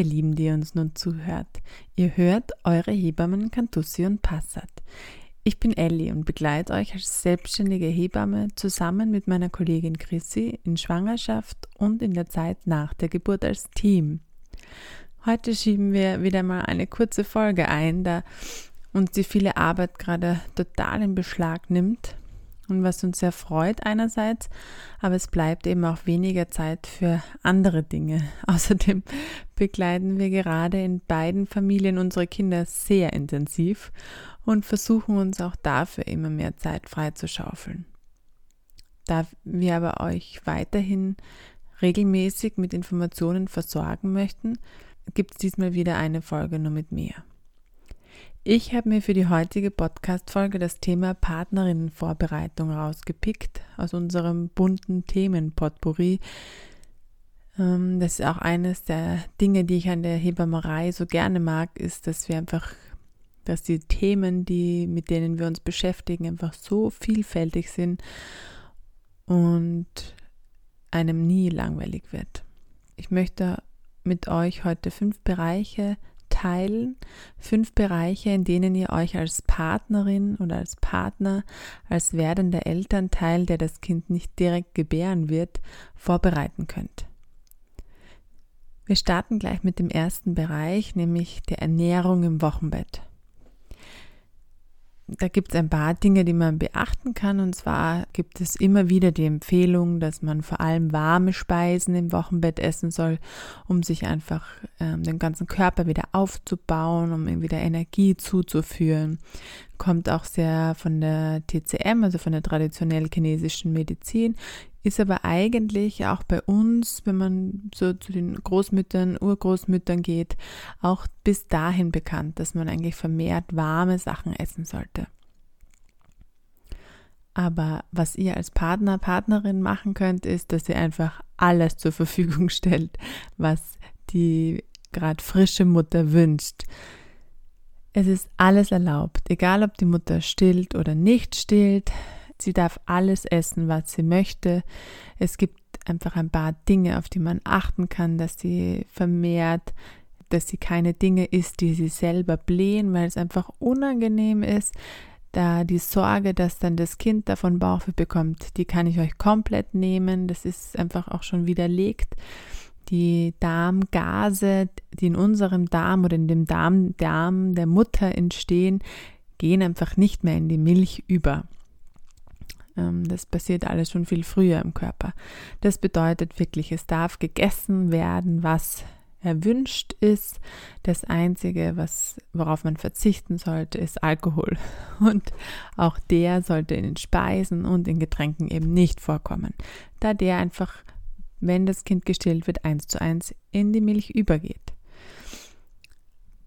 ihr Lieben, die uns nun zuhört. Ihr hört eure Hebammen Cantussi und Passat. Ich bin Ellie und begleite euch als selbstständige Hebamme zusammen mit meiner Kollegin Chrissy in Schwangerschaft und in der Zeit nach der Geburt als Team. Heute schieben wir wieder mal eine kurze Folge ein, da uns die viele Arbeit gerade total in Beschlag nimmt und was uns sehr freut einerseits, aber es bleibt eben auch weniger Zeit für andere Dinge. Außerdem begleiten wir gerade in beiden Familien unsere Kinder sehr intensiv und versuchen uns auch dafür immer mehr Zeit freizuschaufeln. Da wir aber euch weiterhin regelmäßig mit Informationen versorgen möchten, gibt es diesmal wieder eine Folge nur mit mir. Ich habe mir für die heutige Podcast-Folge das Thema Partnerinnenvorbereitung rausgepickt aus unserem bunten Themenpotpourri. Ähm, das ist auch eines der Dinge, die ich an der Hebammerei so gerne mag, ist, dass wir einfach, dass die Themen, die, mit denen wir uns beschäftigen, einfach so vielfältig sind und einem nie langweilig wird. Ich möchte mit euch heute fünf Bereiche teilen, fünf Bereiche, in denen ihr euch als Partnerin oder als Partner, als werdender Elternteil, der das Kind nicht direkt gebären wird, vorbereiten könnt. Wir starten gleich mit dem ersten Bereich, nämlich der Ernährung im Wochenbett da gibt es ein paar Dinge, die man beachten kann. Und zwar gibt es immer wieder die Empfehlung, dass man vor allem warme Speisen im Wochenbett essen soll, um sich einfach ähm, den ganzen Körper wieder aufzubauen, um ihm wieder Energie zuzuführen. Kommt auch sehr von der TCM, also von der traditionell chinesischen Medizin, ist aber eigentlich auch bei uns, wenn man so zu den Großmüttern, Urgroßmüttern geht, auch bis dahin bekannt, dass man eigentlich vermehrt warme Sachen essen sollte. Aber was ihr als Partner, Partnerin machen könnt, ist, dass ihr einfach alles zur Verfügung stellt, was die gerade frische Mutter wünscht. Es ist alles erlaubt, egal ob die Mutter stillt oder nicht stillt. Sie darf alles essen, was sie möchte. Es gibt einfach ein paar Dinge, auf die man achten kann, dass sie vermehrt, dass sie keine Dinge isst, die sie selber blähen, weil es einfach unangenehm ist. Da die Sorge, dass dann das Kind davon Bauchweh bekommt, die kann ich euch komplett nehmen. Das ist einfach auch schon widerlegt. Die Darmgase, die in unserem Darm oder in dem Darm, Darm der Mutter entstehen, gehen einfach nicht mehr in die Milch über. Ähm, das passiert alles schon viel früher im Körper. Das bedeutet wirklich, es darf gegessen werden, was erwünscht ist. Das Einzige, was, worauf man verzichten sollte, ist Alkohol. Und auch der sollte in den Speisen und in Getränken eben nicht vorkommen, da der einfach, wenn das Kind gestillt wird, eins zu eins in die Milch übergeht.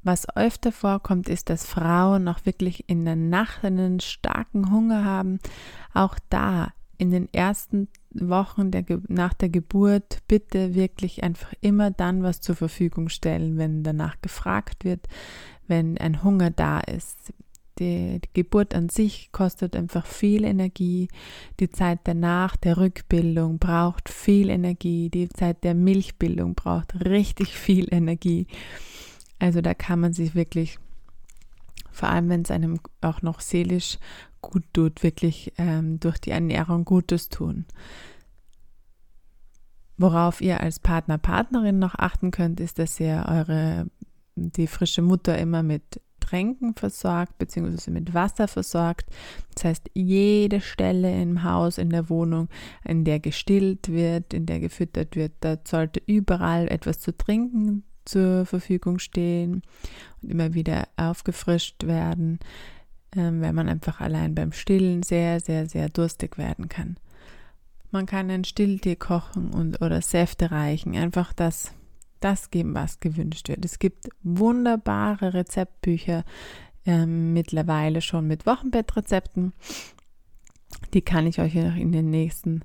Was öfter vorkommt, ist, dass Frauen auch wirklich in der Nacht einen starken Hunger haben. Auch da in den ersten Wochen der, nach der Geburt bitte wirklich einfach immer dann was zur Verfügung stellen, wenn danach gefragt wird, wenn ein Hunger da ist. Die, die, Geburt an sich kostet einfach viel Energie. Die Zeit danach der Rückbildung braucht viel Energie. Die Zeit der Milchbildung braucht richtig viel Energie. Also da kann man sich wirklich, vor allem wenn es einem auch noch seelisch gut tut, wirklich ähm, durch die Ernährung Gutes tun. Worauf ihr als Partner, Partnerin noch achten könnt, ist, dass ihr eure, die frische Mutter immer mit Tränken versorgt, beziehungsweise mit Wasser versorgt. Das heißt, jede Stelle im Haus, in der Wohnung, in der gestillt wird, in der gefüttert wird, da sollte überall etwas zu trinken zur Verfügung stehen und immer wieder aufgefrischt werden, ähm, weil man einfach allein beim Stillen sehr, sehr, sehr durstig werden kann. Man kann einen Stilltee kochen und oder Säfte reichen, einfach das, das geben, was gewünscht wird. Es gibt wunderbare Rezeptbücher ähm, mittlerweile schon mit Wochenbettrezepten. Die kann ich euch in den nächsten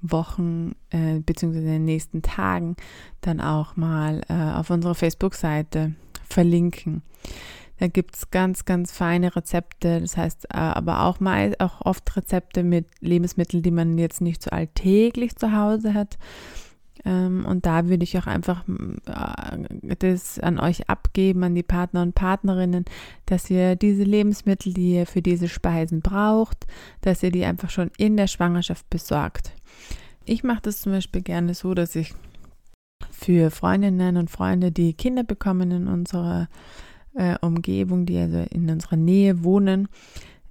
Wochen äh, bzw. in den nächsten Tagen dann auch mal äh, auf unserer Facebook-Seite verlinken. Da gibt es ganz, ganz feine Rezepte, das heißt äh, aber auch, mal, auch oft Rezepte mit Lebensmitteln, die man jetzt nicht so alltäglich zu Hause hat. Ähm, und da würde ich auch einfach äh, das an euch abgeben, an die Partner und Partnerinnen, dass ihr diese Lebensmittel, die ihr für diese Speisen braucht, dass ihr die einfach schon in der Schwangerschaft besorgt. Ich mache das zum Beispiel gerne so, dass ich für Freundinnen und Freunde, die Kinder bekommen in unserer äh, Umgebung, die also in unserer Nähe wohnen,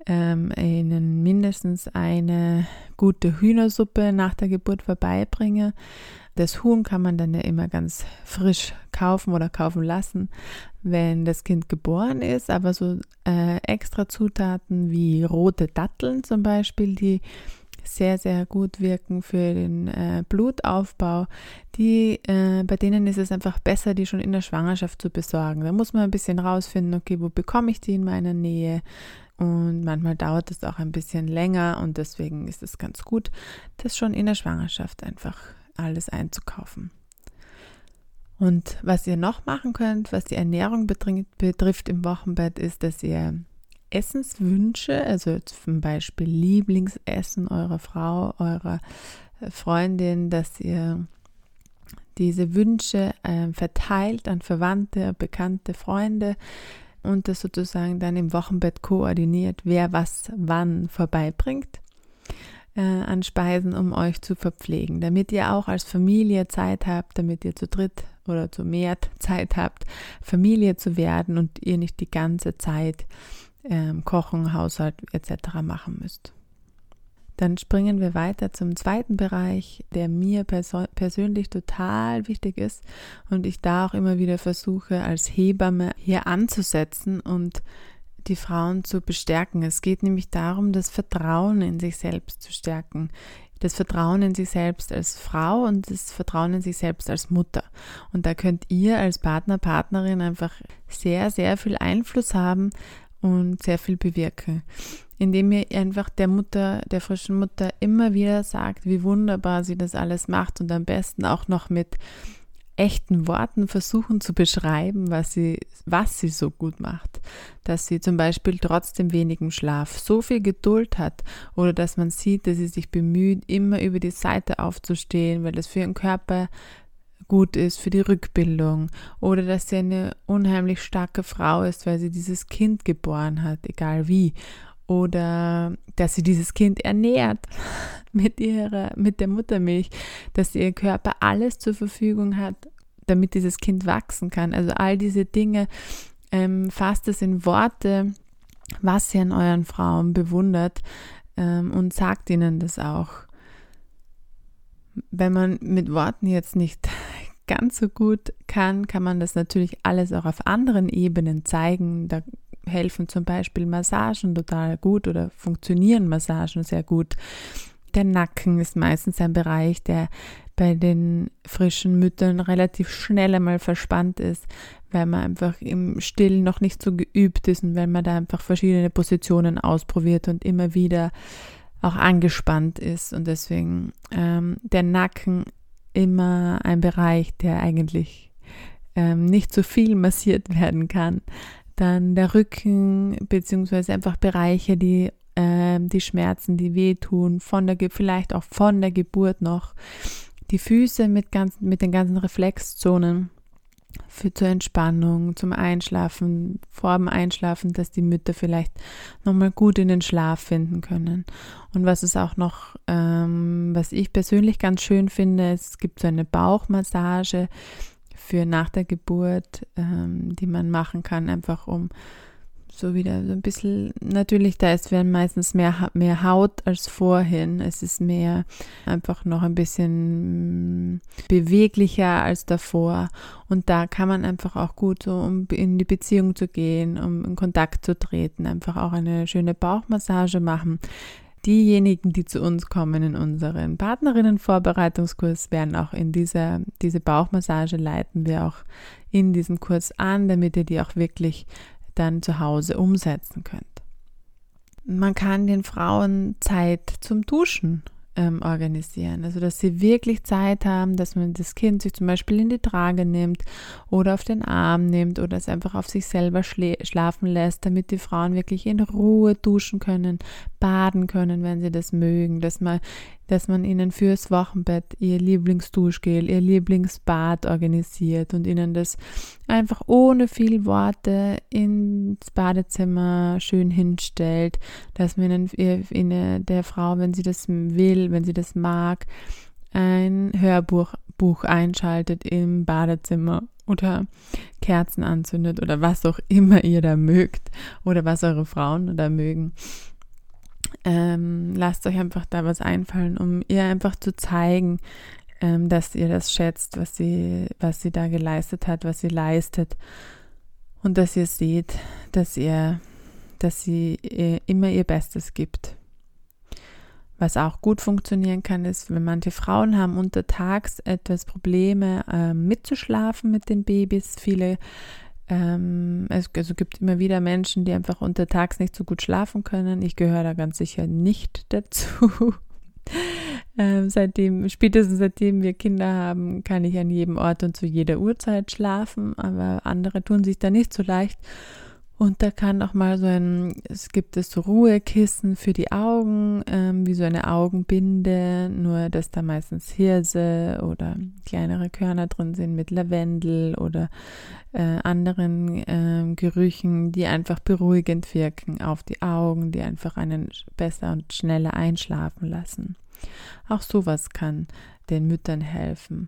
ähm, ihnen mindestens eine gute Hühnersuppe nach der Geburt vorbeibringe. Das Huhn kann man dann ja immer ganz frisch kaufen oder kaufen lassen, wenn das Kind geboren ist. Aber so äh, extra Zutaten wie rote Datteln zum Beispiel, die sehr, sehr gut wirken für den äh, Blutaufbau. Die, äh, bei denen ist es einfach besser, die schon in der Schwangerschaft zu besorgen. Da muss man ein bisschen rausfinden, okay, wo bekomme ich die in meiner Nähe? Und manchmal dauert es auch ein bisschen länger und deswegen ist es ganz gut, das schon in der Schwangerschaft einfach alles einzukaufen. Und was ihr noch machen könnt, was die Ernährung betrifft im Wochenbett, ist, dass ihr Essenswünsche, also zum Beispiel Lieblingsessen eurer Frau, eurer äh, Freundin, dass ihr diese Wünsche äh, verteilt an Verwandte, bekannte Freunde und das sozusagen dann im Wochenbett koordiniert, wer was wann vorbeibringt äh, an Speisen, um euch zu verpflegen, damit ihr auch als Familie Zeit habt, damit ihr zu dritt oder zu mehr Zeit habt, Familie zu werden und ihr nicht die ganze Zeit ähm, Kochen, Haushalt etc. machen müsst. Dann springen wir weiter zum zweiten Bereich, der mir perso persönlich total wichtig ist und ich da auch immer wieder versuche, als Hebamme hier anzusetzen und die Frauen zu bestärken. Es geht nämlich darum, das Vertrauen in sich selbst zu stärken. Das Vertrauen in sich selbst als Frau und das Vertrauen in sich selbst als Mutter. Und da könnt ihr als Partner, Partnerin einfach sehr, sehr viel Einfluss haben, und sehr viel bewirke. Indem ihr einfach der Mutter, der frischen Mutter immer wieder sagt, wie wunderbar sie das alles macht und am besten auch noch mit echten Worten versuchen zu beschreiben, was sie, was sie so gut macht. Dass sie zum Beispiel trotzdem wenigen Schlaf so viel Geduld hat oder dass man sieht, dass sie sich bemüht, immer über die Seite aufzustehen, weil das für ihren Körper gut ist für die Rückbildung oder dass sie eine unheimlich starke Frau ist, weil sie dieses Kind geboren hat, egal wie, oder dass sie dieses Kind ernährt mit ihrer mit der Muttermilch, dass ihr Körper alles zur Verfügung hat, damit dieses Kind wachsen kann. Also all diese Dinge ähm, fasst es in Worte, was ihr an euren Frauen bewundert ähm, und sagt ihnen das auch. Wenn man mit Worten jetzt nicht ganz so gut kann, kann man das natürlich alles auch auf anderen Ebenen zeigen. Da helfen zum Beispiel Massagen total gut oder funktionieren Massagen sehr gut. Der Nacken ist meistens ein Bereich, der bei den frischen Müttern relativ schnell einmal verspannt ist, weil man einfach im Stillen noch nicht so geübt ist und weil man da einfach verschiedene Positionen ausprobiert und immer wieder auch angespannt ist. Und deswegen ähm, der Nacken immer ein Bereich, der eigentlich ähm, nicht so viel massiert werden kann. Dann der Rücken, beziehungsweise einfach Bereiche, die ähm, die Schmerzen, die wehtun, von der, vielleicht auch von der Geburt noch. Die Füße mit, ganz, mit den ganzen Reflexzonen für zur Entspannung, zum Einschlafen, vor dem Einschlafen, dass die Mütter vielleicht nochmal gut in den Schlaf finden können. Und was es auch noch, ähm, was ich persönlich ganz schön finde, es gibt so eine Bauchmassage für nach der Geburt, ähm, die man machen kann, einfach um so wieder so ein bisschen, natürlich, da ist meistens mehr, mehr Haut als vorhin. Es ist mehr einfach noch ein bisschen mm, beweglicher als davor. Und da kann man einfach auch gut so, um in die Beziehung zu gehen, um in Kontakt zu treten, einfach auch eine schöne Bauchmassage machen. Diejenigen, die zu uns kommen in unseren Partnerinnenvorbereitungskurs, werden auch in dieser, diese Bauchmassage leiten wir auch in diesem Kurs an, damit ihr die auch wirklich dann zu Hause umsetzen könnt. Man kann den Frauen Zeit zum Duschen ähm, organisieren. Also, dass sie wirklich Zeit haben, dass man das Kind sich zum Beispiel in die Trage nimmt oder auf den Arm nimmt oder es einfach auf sich selber schlafen lässt, damit die Frauen wirklich in Ruhe duschen können, baden können, wenn sie das mögen, dass man dass man ihnen fürs Wochenbett ihr Lieblingsduschgel, ihr Lieblingsbad organisiert und ihnen das einfach ohne viel Worte ins Badezimmer schön hinstellt, dass man ihnen, ihnen der Frau, wenn sie das will, wenn sie das mag, ein Hörbuch Buch einschaltet im Badezimmer oder Kerzen anzündet oder was auch immer ihr da mögt oder was eure Frauen da mögen. Ähm, lasst euch einfach da was einfallen, um ihr einfach zu zeigen, ähm, dass ihr das schätzt, was sie, was sie da geleistet hat, was sie leistet. Und dass ihr seht, dass ihr, dass sie ihr immer ihr Bestes gibt. Was auch gut funktionieren kann, ist, wenn manche Frauen haben untertags etwas Probleme äh, mitzuschlafen mit den Babys. Viele ähm, es also gibt immer wieder Menschen, die einfach untertags nicht so gut schlafen können. Ich gehöre da ganz sicher nicht dazu. ähm, seitdem, spätestens seitdem wir Kinder haben, kann ich an jedem Ort und zu jeder Uhrzeit schlafen, aber andere tun sich da nicht so leicht. Und da kann auch mal so ein, es gibt es so Ruhekissen für die Augen, ähm, wie so eine Augenbinde, nur dass da meistens Hirse oder kleinere Körner drin sind mit Lavendel oder äh, anderen äh, Gerüchen, die einfach beruhigend wirken auf die Augen, die einfach einen besser und schneller einschlafen lassen. Auch sowas kann den Müttern helfen.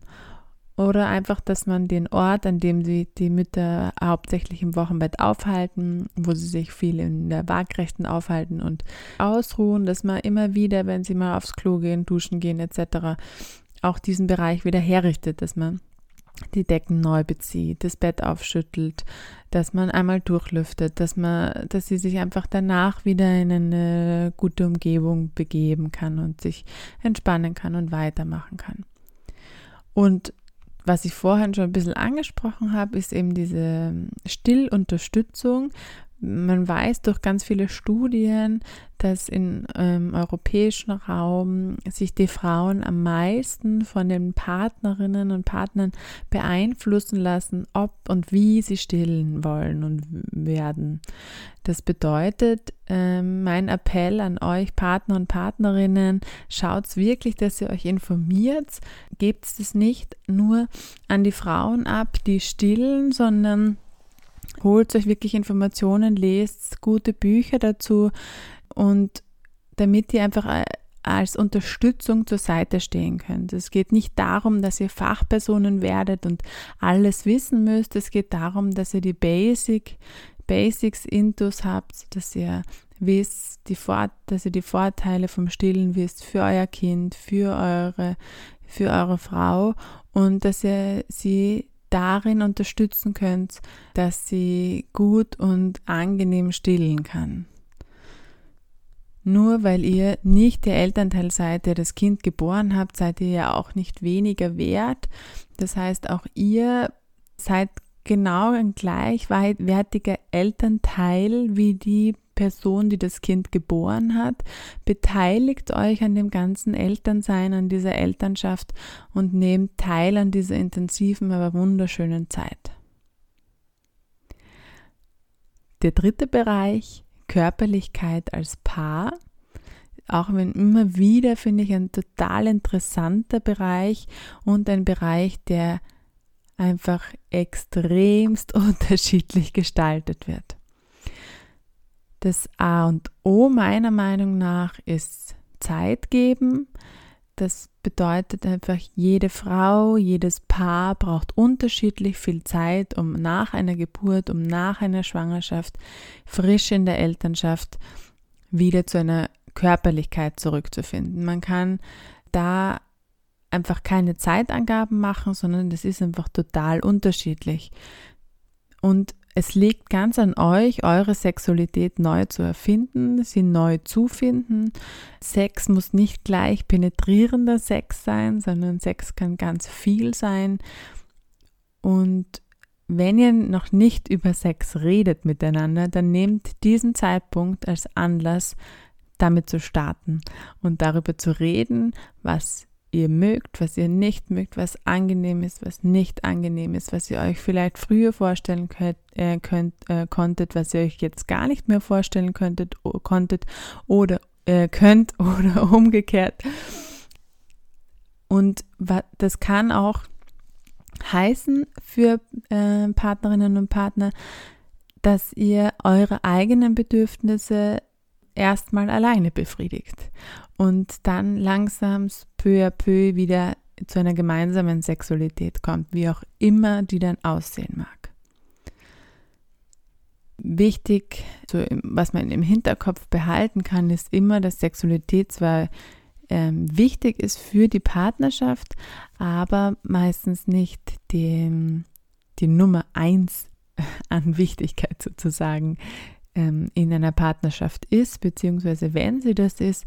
Oder einfach, dass man den Ort, an dem sie die Mütter hauptsächlich im Wochenbett aufhalten, wo sie sich viel in der Waagrechten aufhalten und ausruhen, dass man immer wieder, wenn sie mal aufs Klo gehen, duschen gehen etc., auch diesen Bereich wieder herrichtet, dass man die Decken neu bezieht, das Bett aufschüttelt, dass man einmal durchlüftet, dass man, dass sie sich einfach danach wieder in eine gute Umgebung begeben kann und sich entspannen kann und weitermachen kann. Und was ich vorhin schon ein bisschen angesprochen habe, ist eben diese Stillunterstützung. Man weiß durch ganz viele Studien, dass im ähm, europäischen Raum sich die Frauen am meisten von den Partnerinnen und Partnern beeinflussen lassen, ob und wie sie stillen wollen und werden. Das bedeutet, äh, mein Appell an euch Partner und Partnerinnen, schaut wirklich, dass ihr euch informiert, gebt es nicht nur an die Frauen ab, die stillen, sondern holt euch wirklich Informationen, lest gute Bücher dazu und damit ihr einfach äh, als Unterstützung zur Seite stehen könnt. Es geht nicht darum, dass ihr Fachpersonen werdet und alles wissen müsst. Es geht darum, dass ihr die Basic, Basics Intus habt, dass ihr wisst, die Vor dass ihr die Vorteile vom Stillen wisst für euer Kind, für eure, für eure Frau und dass ihr sie darin unterstützen könnt, dass sie gut und angenehm stillen kann. Nur weil ihr nicht der Elternteil seid, der das Kind geboren habt, seid ihr ja auch nicht weniger wert. Das heißt, auch ihr seid genau ein gleichwertiger Elternteil wie die Person, die das Kind geboren hat. Beteiligt euch an dem ganzen Elternsein, an dieser Elternschaft und nehmt teil an dieser intensiven, aber wunderschönen Zeit. Der dritte Bereich, Körperlichkeit als Paar. Auch wenn immer wieder, finde ich, ein total interessanter Bereich und ein Bereich, der einfach extremst unterschiedlich gestaltet wird. Das A und O meiner Meinung nach ist Zeit geben. Das bedeutet einfach, jede Frau, jedes Paar braucht unterschiedlich viel Zeit, um nach einer Geburt, um nach einer Schwangerschaft, frisch in der Elternschaft wieder zu einer Körperlichkeit zurückzufinden. Man kann da einfach keine Zeitangaben machen, sondern das ist einfach total unterschiedlich. Und es liegt ganz an euch, eure Sexualität neu zu erfinden, sie neu zu finden. Sex muss nicht gleich penetrierender Sex sein, sondern Sex kann ganz viel sein. Und wenn ihr noch nicht über Sex redet miteinander, dann nehmt diesen Zeitpunkt als Anlass, damit zu starten und darüber zu reden, was ihr mögt, was ihr nicht mögt, was angenehm ist, was nicht angenehm ist, was ihr euch vielleicht früher vorstellen könnt, äh, könnt äh, konntet, was ihr euch jetzt gar nicht mehr vorstellen könntet, konntet oder äh, könnt oder umgekehrt. Und das kann auch heißen für äh, Partnerinnen und Partner, dass ihr eure eigenen Bedürfnisse erstmal alleine befriedigt und dann langsam peu à peu wieder zu einer gemeinsamen Sexualität kommt, wie auch immer die dann aussehen mag. Wichtig, was man im Hinterkopf behalten kann, ist immer, dass Sexualität zwar ähm, wichtig ist für die Partnerschaft, aber meistens nicht die, die Nummer eins an Wichtigkeit sozusagen ähm, in einer Partnerschaft ist, beziehungsweise wenn sie das ist,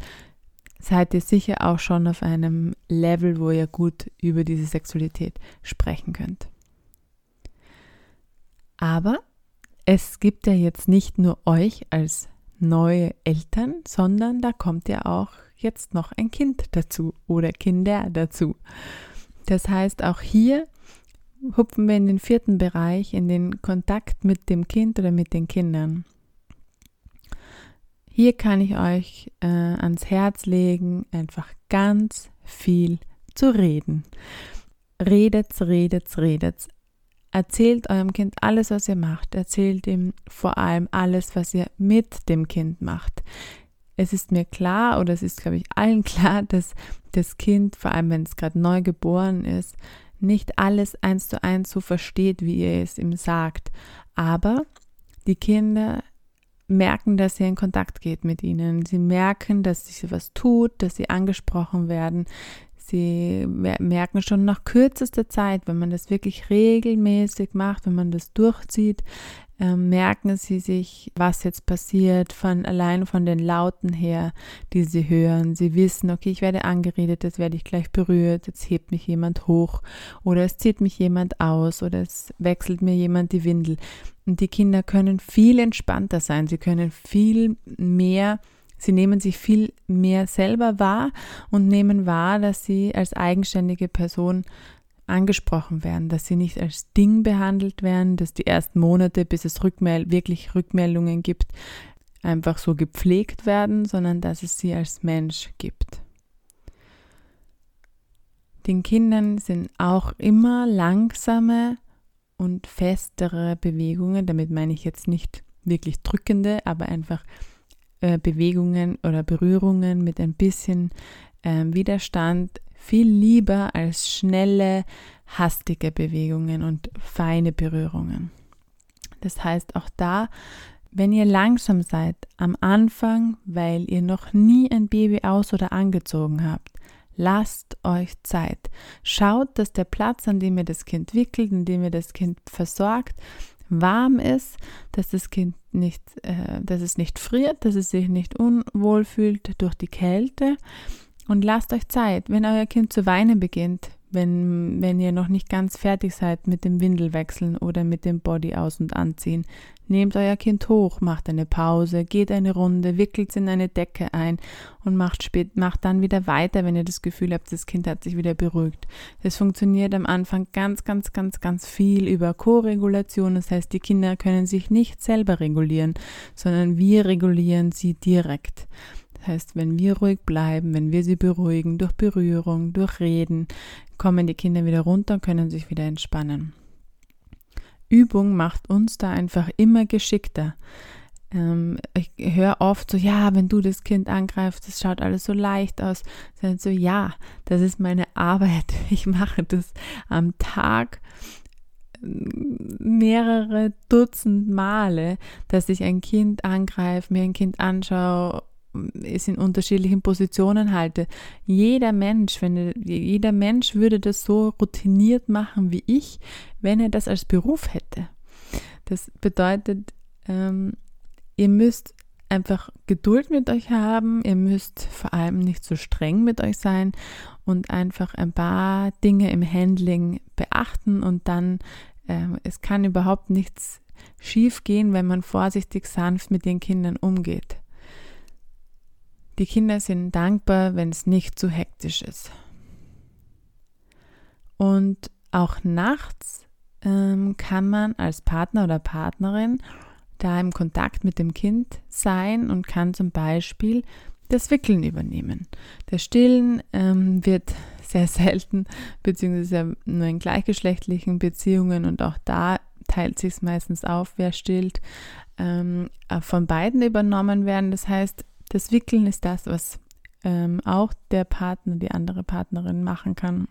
seid ihr sicher auch schon auf einem Level, wo ihr gut über diese Sexualität sprechen könnt. Aber es gibt ja jetzt nicht nur euch als neue Eltern, sondern da kommt ja auch jetzt noch ein Kind dazu oder Kinder dazu. Das heißt, auch hier hupfen wir in den vierten Bereich, in den Kontakt mit dem Kind oder mit den Kindern. Hier kann ich euch äh, ans Herz legen, einfach ganz viel zu reden. Redet's, redet's, redet's. Erzählt eurem Kind alles, was ihr macht. Erzählt ihm vor allem alles, was ihr mit dem Kind macht. Es ist mir klar, oder es ist, glaube ich, allen klar, dass das Kind, vor allem wenn es gerade neu geboren ist, nicht alles eins zu eins so versteht, wie ihr es ihm sagt. Aber die Kinder merken, dass ihr in Kontakt geht mit ihnen. Sie merken, dass sich was tut, dass sie angesprochen werden. Sie merken schon nach kürzester Zeit, wenn man das wirklich regelmäßig macht, wenn man das durchzieht, merken sie sich, was jetzt passiert, von allein von den Lauten her, die sie hören. Sie wissen, okay, ich werde angeredet, jetzt werde ich gleich berührt, jetzt hebt mich jemand hoch oder es zieht mich jemand aus oder es wechselt mir jemand die Windel. Und die Kinder können viel entspannter sein, sie können viel mehr Sie nehmen sich viel mehr selber wahr und nehmen wahr, dass sie als eigenständige Person angesprochen werden, dass sie nicht als Ding behandelt werden, dass die ersten Monate, bis es Rückmel wirklich Rückmeldungen gibt, einfach so gepflegt werden, sondern dass es sie als Mensch gibt. Den Kindern sind auch immer langsame und festere Bewegungen, damit meine ich jetzt nicht wirklich drückende, aber einfach äh, Bewegungen oder Berührungen mit ein bisschen äh, Widerstand viel lieber als schnelle, hastige Bewegungen und feine Berührungen. Das heißt, auch da, wenn ihr langsam seid am Anfang, weil ihr noch nie ein Baby aus oder angezogen habt, lasst euch Zeit. Schaut, dass der Platz, an dem ihr das Kind wickelt, an dem ihr das Kind versorgt, warm ist, dass das Kind nicht, äh, dass es nicht friert, dass es sich nicht unwohl fühlt durch die Kälte und lasst euch Zeit, wenn euer Kind zu weinen beginnt, wenn, wenn ihr noch nicht ganz fertig seid mit dem Windelwechseln oder mit dem Body aus- und anziehen. Nehmt euer Kind hoch, macht eine Pause, geht eine Runde, wickelt es in eine Decke ein und macht, spät, macht dann wieder weiter, wenn ihr das Gefühl habt, das Kind hat sich wieder beruhigt. Das funktioniert am Anfang ganz, ganz, ganz, ganz viel über Co-Regulation. Das heißt, die Kinder können sich nicht selber regulieren, sondern wir regulieren sie direkt heißt, wenn wir ruhig bleiben, wenn wir sie beruhigen durch Berührung, durch Reden, kommen die Kinder wieder runter und können sich wieder entspannen. Übung macht uns da einfach immer geschickter. Ähm, ich höre oft so, ja, wenn du das Kind angreifst, das schaut alles so leicht aus. Dann so, ja, das ist meine Arbeit. Ich mache das am Tag mehrere Dutzend Male, dass ich ein Kind angreife, mir ein Kind anschaue es in unterschiedlichen Positionen halte. Jeder Mensch, wenn jeder Mensch würde das so routiniert machen wie ich, wenn er das als Beruf hätte. Das bedeutet, ähm, ihr müsst einfach Geduld mit euch haben, ihr müsst vor allem nicht so streng mit euch sein und einfach ein paar Dinge im Handling beachten und dann, äh, es kann überhaupt nichts schief gehen, wenn man vorsichtig sanft mit den Kindern umgeht. Die Kinder sind dankbar, wenn es nicht zu hektisch ist. Und auch nachts ähm, kann man als Partner oder Partnerin da im Kontakt mit dem Kind sein und kann zum Beispiel das Wickeln übernehmen. Das Stillen ähm, wird sehr selten, beziehungsweise nur in gleichgeschlechtlichen Beziehungen und auch da teilt sich es meistens auf, wer stillt, ähm, von beiden übernommen werden. Das heißt, das Wickeln ist das, was ähm, auch der Partner, die andere Partnerin machen kann.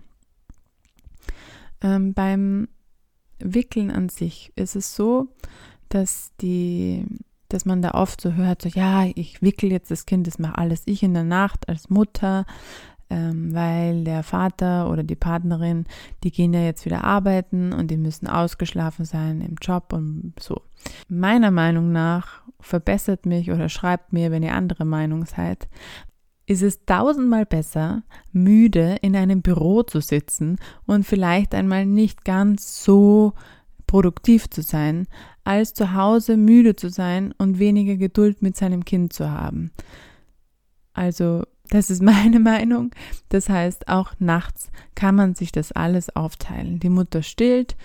Ähm, beim Wickeln an sich ist es so, dass die dass man da oft so hört, so ja, ich wickel jetzt das Kind, das mache alles ich in der Nacht als Mutter, ähm, weil der Vater oder die Partnerin, die gehen ja jetzt wieder arbeiten und die müssen ausgeschlafen sein im Job und so. Meiner Meinung nach verbessert mich oder schreibt mir, wenn ihr andere Meinung seid, ist es tausendmal besser, müde in einem Büro zu sitzen und vielleicht einmal nicht ganz so produktiv zu sein, als zu Hause müde zu sein und weniger Geduld mit seinem Kind zu haben. Also das ist meine Meinung. Das heißt, auch nachts kann man sich das alles aufteilen. Die Mutter stillt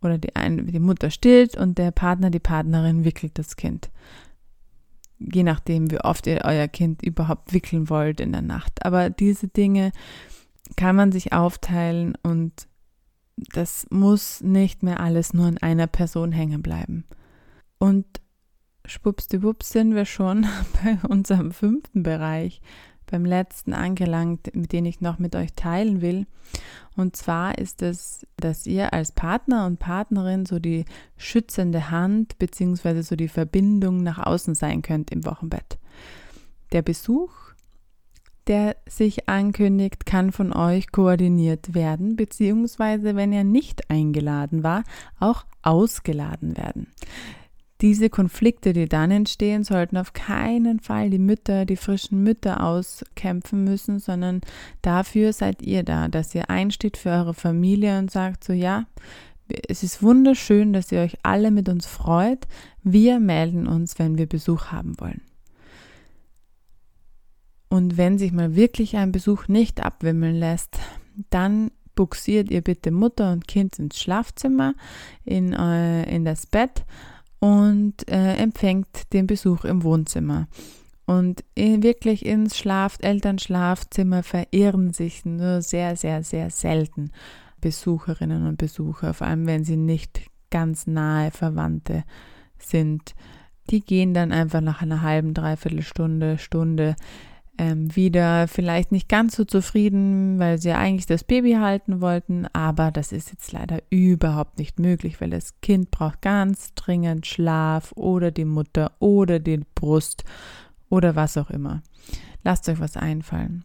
oder die, eine, die Mutter stillt und der Partner, die Partnerin wickelt das Kind. Je nachdem, wie oft ihr euer Kind überhaupt wickeln wollt in der Nacht. Aber diese Dinge kann man sich aufteilen und das muss nicht mehr alles nur an einer Person hängen bleiben. Und schwuppsdiwupps sind wir schon bei unserem fünften Bereich, beim letzten angelangt, mit dem ich noch mit euch teilen will. Und zwar ist es, dass ihr als Partner und Partnerin so die schützende Hand bzw. so die Verbindung nach außen sein könnt im Wochenbett. Der Besuch, der sich ankündigt, kann von euch koordiniert werden, beziehungsweise wenn er nicht eingeladen war, auch ausgeladen werden. Diese Konflikte, die dann entstehen, sollten auf keinen Fall die Mütter, die frischen Mütter auskämpfen müssen, sondern dafür seid ihr da, dass ihr einsteht für eure Familie und sagt so, ja, es ist wunderschön, dass ihr euch alle mit uns freut. Wir melden uns, wenn wir Besuch haben wollen. Und wenn sich mal wirklich ein Besuch nicht abwimmeln lässt, dann buxiert ihr bitte Mutter und Kind ins Schlafzimmer, in, äh, in das Bett und äh, empfängt den Besuch im Wohnzimmer. Und in, wirklich ins Schlaf, Elternschlafzimmer verirren sich nur sehr, sehr, sehr selten Besucherinnen und Besucher, vor allem wenn sie nicht ganz nahe Verwandte sind. Die gehen dann einfach nach einer halben, dreiviertel Stunde, Stunde ähm, wieder vielleicht nicht ganz so zufrieden, weil sie ja eigentlich das Baby halten wollten, aber das ist jetzt leider überhaupt nicht möglich, weil das Kind braucht ganz dringend Schlaf oder die Mutter oder die Brust oder was auch immer. Lasst euch was einfallen.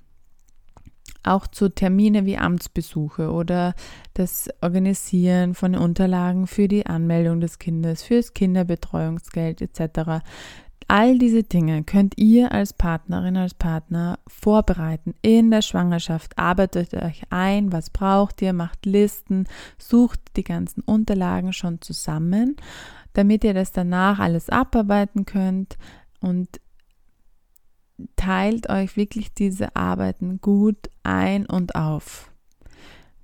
Auch zu Termine wie Amtsbesuche oder das Organisieren von Unterlagen für die Anmeldung des Kindes, fürs Kinderbetreuungsgeld etc. All diese Dinge könnt ihr als Partnerin, als Partner vorbereiten in der Schwangerschaft. Arbeitet euch ein, was braucht ihr, macht Listen, sucht die ganzen Unterlagen schon zusammen, damit ihr das danach alles abarbeiten könnt und teilt euch wirklich diese Arbeiten gut ein und auf.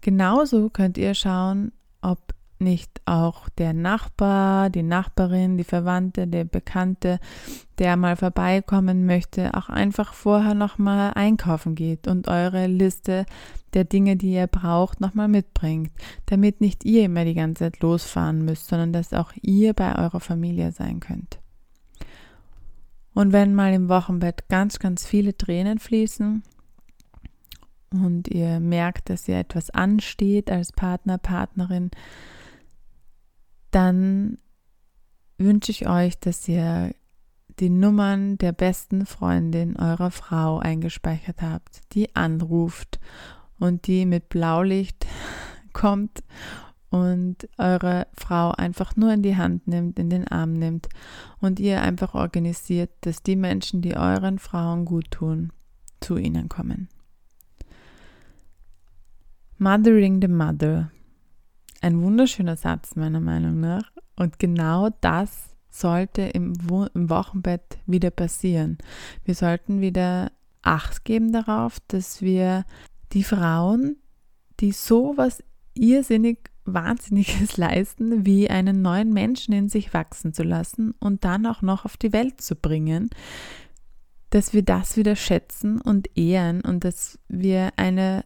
Genauso könnt ihr schauen, ob nicht auch der Nachbar, die Nachbarin, die Verwandte, der Bekannte, der mal vorbeikommen möchte, auch einfach vorher nochmal einkaufen geht und eure Liste der Dinge, die ihr braucht, nochmal mitbringt, damit nicht ihr immer die ganze Zeit losfahren müsst, sondern dass auch ihr bei eurer Familie sein könnt. Und wenn mal im Wochenbett ganz, ganz viele Tränen fließen und ihr merkt, dass ihr etwas ansteht als Partner, Partnerin, dann wünsche ich euch, dass ihr die Nummern der besten Freundin eurer Frau eingespeichert habt, die anruft und die mit Blaulicht kommt und eure Frau einfach nur in die Hand nimmt, in den Arm nimmt und ihr einfach organisiert, dass die Menschen, die euren Frauen gut tun, zu ihnen kommen. Mothering the Mother ein wunderschöner Satz meiner Meinung nach. Und genau das sollte im, Wo im Wochenbett wieder passieren. Wir sollten wieder Acht geben darauf, dass wir die Frauen, die so was irrsinnig Wahnsinniges leisten, wie einen neuen Menschen in sich wachsen zu lassen und dann auch noch auf die Welt zu bringen, dass wir das wieder schätzen und ehren und dass wir eine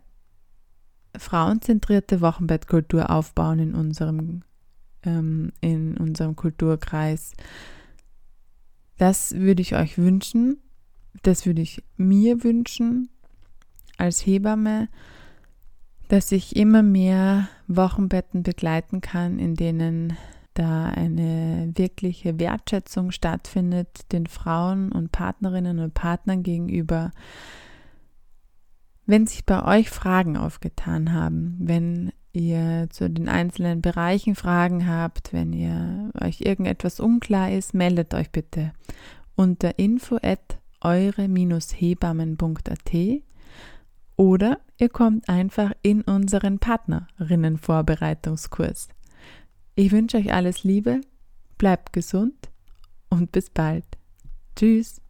frauenzentrierte Wochenbettkultur aufbauen in unserem, ähm, in unserem Kulturkreis. Das würde ich euch wünschen, das würde ich mir wünschen als Hebamme, dass ich immer mehr Wochenbetten begleiten kann, in denen da eine wirkliche Wertschätzung stattfindet den Frauen und Partnerinnen und Partnern gegenüber. Wenn sich bei euch Fragen aufgetan haben, wenn ihr zu den einzelnen Bereichen Fragen habt, wenn ihr euch irgendetwas unklar ist, meldet euch bitte unter info at eure-hebammen.at oder ihr kommt einfach in unseren Partnerinnenvorbereitungskurs. Ich wünsche euch alles Liebe, bleibt gesund und bis bald. Tschüss.